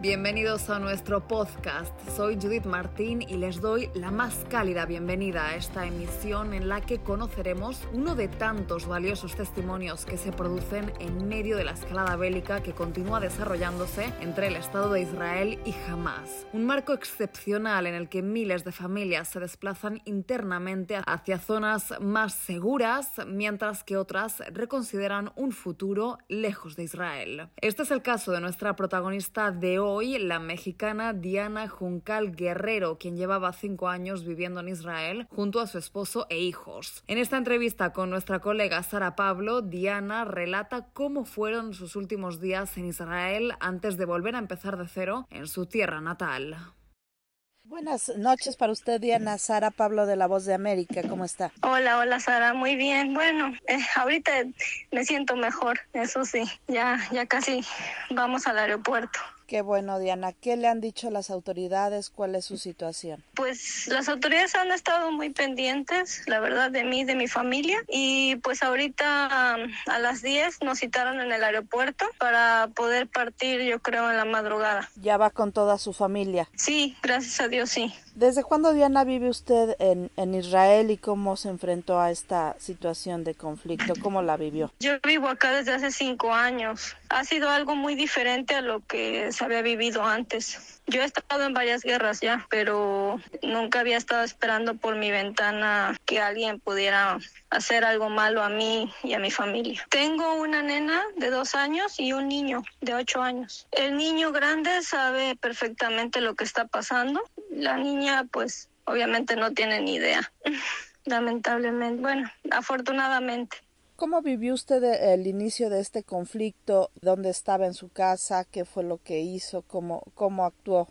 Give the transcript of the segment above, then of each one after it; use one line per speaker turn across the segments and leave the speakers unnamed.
Bienvenidos a nuestro podcast. Soy Judith Martín y les doy la más cálida bienvenida a esta emisión en la que conoceremos uno de tantos valiosos testimonios que se producen en medio de la escalada bélica que continúa desarrollándose entre el Estado de Israel y Hamas. Un marco excepcional en el que miles de familias se desplazan internamente hacia zonas más seguras, mientras que otras reconsideran un futuro lejos de Israel. Este es el caso de nuestra protagonista de hoy hoy la mexicana Diana Juncal Guerrero, quien llevaba cinco años viviendo en Israel junto a su esposo e hijos. En esta entrevista con nuestra colega Sara Pablo, Diana relata cómo fueron sus últimos días en Israel antes de volver a empezar de cero en su tierra natal.
Buenas noches para usted, Diana. Sara Pablo de La Voz de América, ¿cómo está?
Hola, hola, Sara. Muy bien. Bueno, eh, ahorita me siento mejor, eso sí. Ya, ya casi vamos al aeropuerto.
Qué bueno, Diana. ¿Qué le han dicho las autoridades? ¿Cuál es su situación?
Pues las autoridades han estado muy pendientes, la verdad, de mí, de mi familia. Y pues ahorita a las 10 nos citaron en el aeropuerto para poder partir, yo creo, en la madrugada.
¿Ya va con toda su familia?
Sí, gracias a Dios, sí.
¿Desde cuándo, Diana, vive usted en, en Israel y cómo se enfrentó a esta situación de conflicto? ¿Cómo la vivió?
Yo vivo acá desde hace cinco años. Ha sido algo muy diferente a lo que se había vivido antes. Yo he estado en varias guerras ya, pero nunca había estado esperando por mi ventana que alguien pudiera hacer algo malo a mí y a mi familia. Tengo una nena de dos años y un niño de ocho años. El niño grande sabe perfectamente lo que está pasando. La niña, pues, obviamente no tiene ni idea. Lamentablemente, bueno, afortunadamente.
¿Cómo vivió usted el inicio de este conflicto? ¿Dónde estaba en su casa? ¿Qué fue lo que hizo? ¿Cómo, cómo actuó?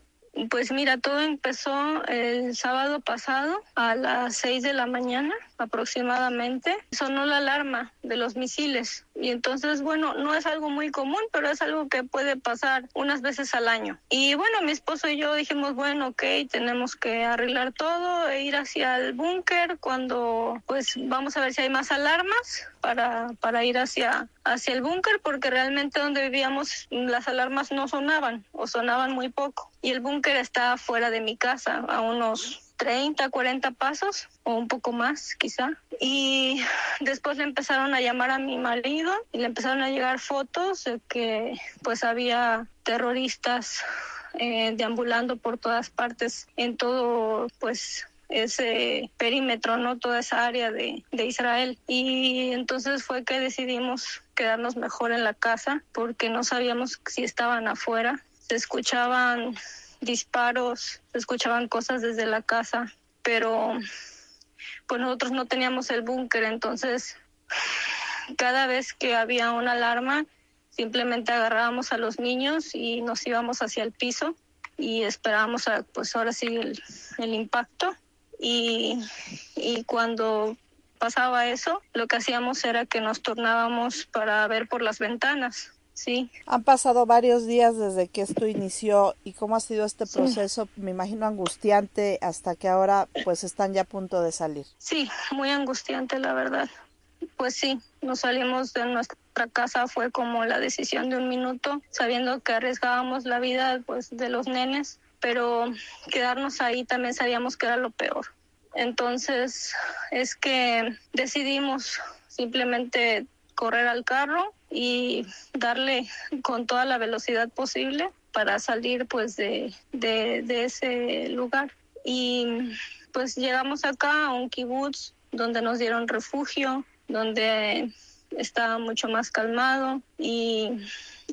Pues mira, todo empezó el sábado pasado a las seis de la mañana aproximadamente. Sonó la alarma de los misiles y entonces, bueno, no es algo muy común, pero es algo que puede pasar unas veces al año. Y bueno, mi esposo y yo dijimos, bueno, ok, tenemos que arreglar todo e ir hacia el búnker cuando pues vamos a ver si hay más alarmas para, para ir hacia, hacia el búnker porque realmente donde vivíamos las alarmas no sonaban o sonaban muy poco. Y el búnker está fuera de mi casa, a unos 30, 40 pasos o un poco más quizá. Y después le empezaron a llamar a mi marido y le empezaron a llegar fotos de que pues había terroristas eh, deambulando por todas partes en todo pues ese perímetro, ¿no? Toda esa área de, de Israel. Y entonces fue que decidimos quedarnos mejor en la casa porque no sabíamos si estaban afuera. Se escuchaban disparos, se escuchaban cosas desde la casa, pero pues nosotros no teníamos el búnker, entonces cada vez que había una alarma, simplemente agarrábamos a los niños y nos íbamos hacia el piso y esperábamos a, pues ahora sí el, el impacto. Y, y cuando pasaba eso, lo que hacíamos era que nos tornábamos para ver por las ventanas Sí.
Han pasado varios días desde que esto inició y cómo ha sido este proceso, me imagino angustiante hasta que ahora pues están ya a punto de salir.
Sí, muy angustiante la verdad. Pues sí, nos salimos de nuestra casa fue como la decisión de un minuto, sabiendo que arriesgábamos la vida pues de los nenes, pero quedarnos ahí también sabíamos que era lo peor. Entonces es que decidimos simplemente correr al carro y darle con toda la velocidad posible para salir pues de, de, de ese lugar. Y pues llegamos acá a un kibutz donde nos dieron refugio, donde estaba mucho más calmado y,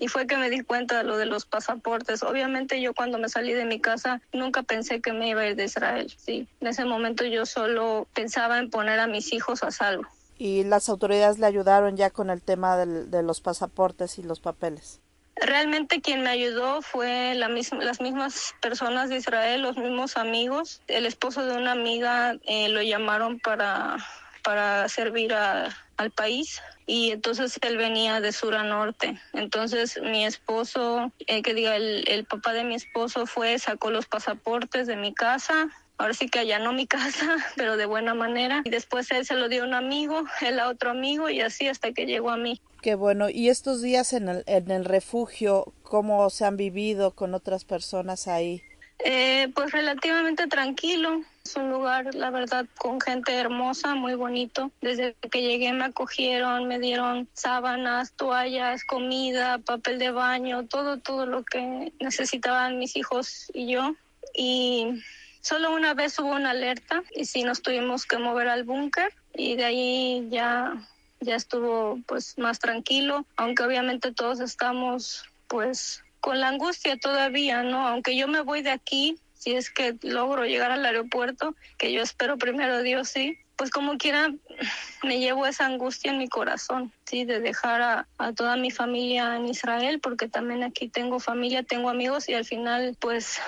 y, fue que me di cuenta de lo de los pasaportes. Obviamente yo cuando me salí de mi casa nunca pensé que me iba a ir de Israel. Sí, en ese momento yo solo pensaba en poner a mis hijos a salvo
y las autoridades le ayudaron ya con el tema del, de los pasaportes y los papeles.
Realmente quien me ayudó fue la misma, las mismas personas de Israel, los mismos amigos. El esposo de una amiga eh, lo llamaron para, para servir al país y entonces él venía de sur a norte. Entonces mi esposo, eh, que diga, el, el papá de mi esposo fue, sacó los pasaportes de mi casa ahora sí que allanó mi casa, pero de buena manera. Y después él se lo dio a un amigo, él a otro amigo y así hasta que llegó a mí.
Qué bueno. ¿Y estos días en el, en el refugio, cómo se han vivido con otras personas ahí?
Eh, pues relativamente tranquilo. Es un lugar, la verdad, con gente hermosa, muy bonito. Desde que llegué me acogieron, me dieron sábanas, toallas, comida, papel de baño, todo, todo lo que necesitaban mis hijos y yo. Y solo una vez hubo una alerta y sí nos tuvimos que mover al búnker y de ahí ya ya estuvo pues más tranquilo, aunque obviamente todos estamos pues con la angustia todavía, ¿no? Aunque yo me voy de aquí, si es que logro llegar al aeropuerto, que yo espero primero Dios sí, pues como quiera me llevo esa angustia en mi corazón, sí, de dejar a, a, toda mi familia en Israel, porque también aquí tengo familia, tengo amigos y al final pues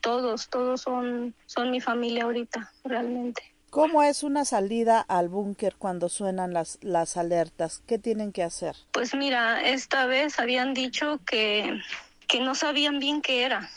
todos, todos son, son mi familia ahorita, realmente.
¿Cómo es una salida al búnker cuando suenan las, las alertas? ¿Qué tienen que hacer?
Pues mira, esta vez habían dicho que, que no sabían bien qué era.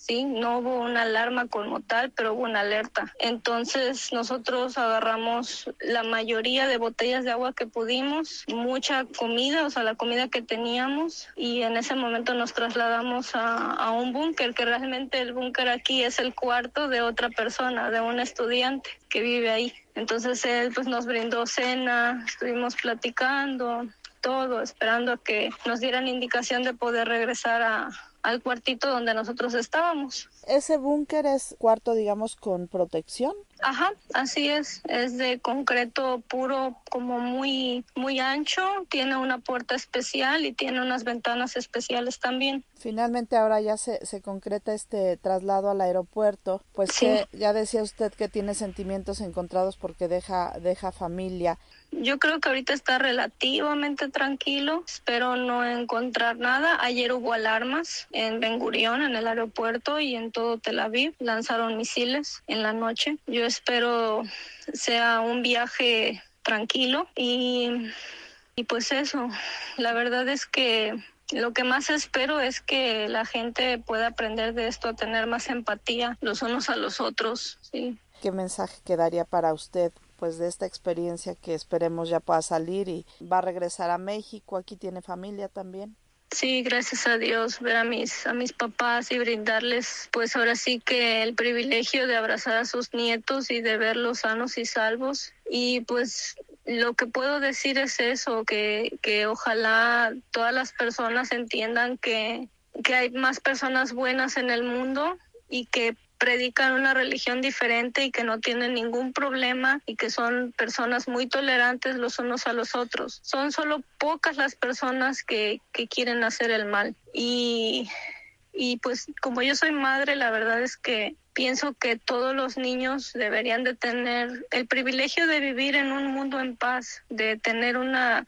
¿Sí? No hubo una alarma como tal, pero hubo una alerta. Entonces nosotros agarramos la mayoría de botellas de agua que pudimos, mucha comida, o sea, la comida que teníamos, y en ese momento nos trasladamos a, un búnker, que realmente el búnker aquí es el cuarto de otra persona, de un estudiante que vive ahí. Entonces él pues nos brindó cena, estuvimos platicando, todo, esperando a que nos dieran indicación de poder regresar a, al cuartito donde nosotros estábamos.
¿Ese búnker es cuarto, digamos, con protección?
Ajá, así es. Es de concreto puro, como muy, muy ancho. Tiene una puerta especial y tiene unas ventanas especiales también.
Finalmente ahora ya se, se concreta este traslado al aeropuerto. Pues
Sí.
que ya decía usted que tiene sentimientos encontrados porque deja, deja familia.
Yo creo que ahorita está relativamente tranquilo. Espero no encontrar nada. Ayer hubo alarmas en Ben Gurión, en el aeropuerto y en todo Tel Aviv. Lanzaron misiles en la noche. Yo espero sea un viaje tranquilo y, y pues eso. La verdad es que lo que más espero es que la gente pueda aprender de esto a tener más empatía los unos a los otros. Sí.
¿Qué mensaje quedaría para usted? Pues de esta experiencia que esperemos ya pueda salir y va a regresar a México, aquí tiene familia también.
Sí, gracias a Dios, ver a mis, a mis papás y brindarles, pues ahora sí que el privilegio de abrazar a sus nietos y de verlos sanos y salvos. Y pues lo que puedo decir es eso, que, que ojalá todas las personas entiendan que, que hay más personas buenas en el mundo y que predican una religión diferente y que no tienen ningún problema y que son personas muy tolerantes los unos a los otros. Son solo pocas las personas que, que quieren hacer el mal. Y, y pues como yo soy madre, la verdad es que pienso que todos los niños deberían de tener el privilegio de vivir en un mundo en paz, de tener una,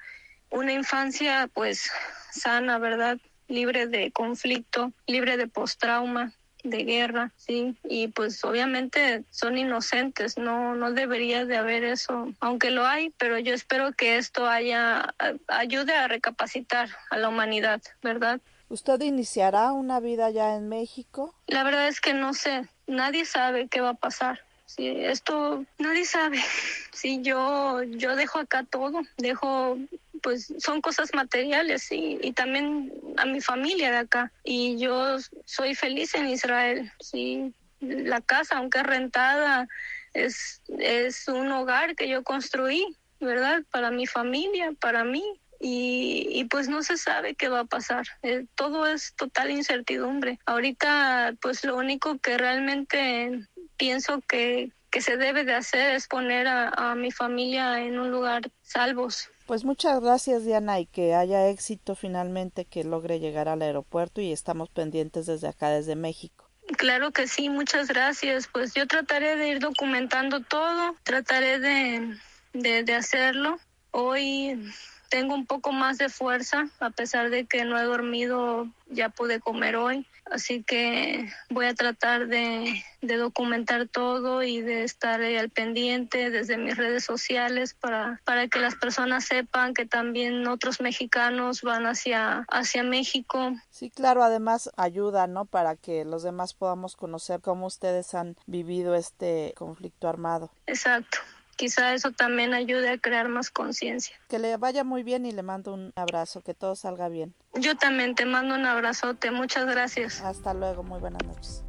una infancia pues sana, ¿verdad? Libre de conflicto, libre de postrauma de guerra, sí, y pues obviamente son inocentes, no, no debería de haber eso, aunque lo hay, pero yo espero que esto haya, ayude a recapacitar a la humanidad, ¿verdad?
¿Usted iniciará una vida ya en México?
La verdad es que no sé, nadie sabe qué va a pasar. Sí, esto nadie sabe. Sí, yo yo dejo acá todo, dejo pues son cosas materiales y, también a mi familia de acá y yo soy feliz en Israel. Sí, la casa aunque rentada es es un hogar que yo construí, ¿verdad? Para mi familia, para mí y, y, pues no se sabe qué va a pasar. Eh, todo es total incertidumbre. Ahorita pues lo único que realmente pienso que, que se debe de hacer es poner a, a, mi familia en un lugar salvos.
Pues muchas gracias Diana y que haya éxito finalmente que logre llegar al aeropuerto y estamos pendientes desde acá, desde México.
Claro que sí, muchas gracias. Pues yo trataré de ir documentando todo, trataré de, de, de hacerlo. Hoy tengo un poco más de fuerza, a pesar de que no he dormido, ya pude comer hoy. Así que voy a tratar de, documentar todo y de estar al pendiente desde mis redes sociales para, para que las personas sepan que también otros mexicanos van hacia, hacia México.
Sí, claro, además ayuda, ¿no? Para que los demás podamos conocer cómo ustedes han vivido este conflicto armado.
Exacto quizá eso también ayude a crear más conciencia.
Que le vaya muy bien y le mando un abrazo, que todo salga bien.
Yo también te mando un abrazote, muchas gracias.
Hasta luego, muy buenas noches.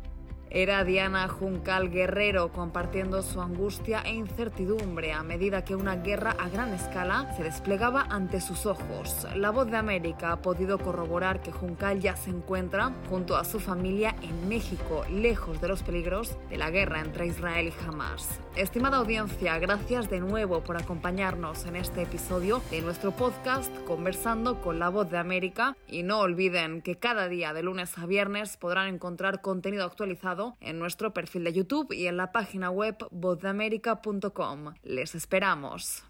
Era Diana Juncal Guerrero compartiendo su angustia e incertidumbre a medida que una guerra a gran escala se desplegaba ante sus ojos. La voz de América ha podido corroborar que Juncal ya se encuentra junto a su familia en México, lejos de los peligros de la guerra entre Israel y Hamas. Estimada audiencia, gracias de nuevo por acompañarnos en este episodio de nuestro podcast Conversando con la voz de América y no olviden que cada día de lunes a viernes podrán encontrar contenido actualizado en nuestro perfil de YouTube y en la página web vozdeamerica.com. Les esperamos.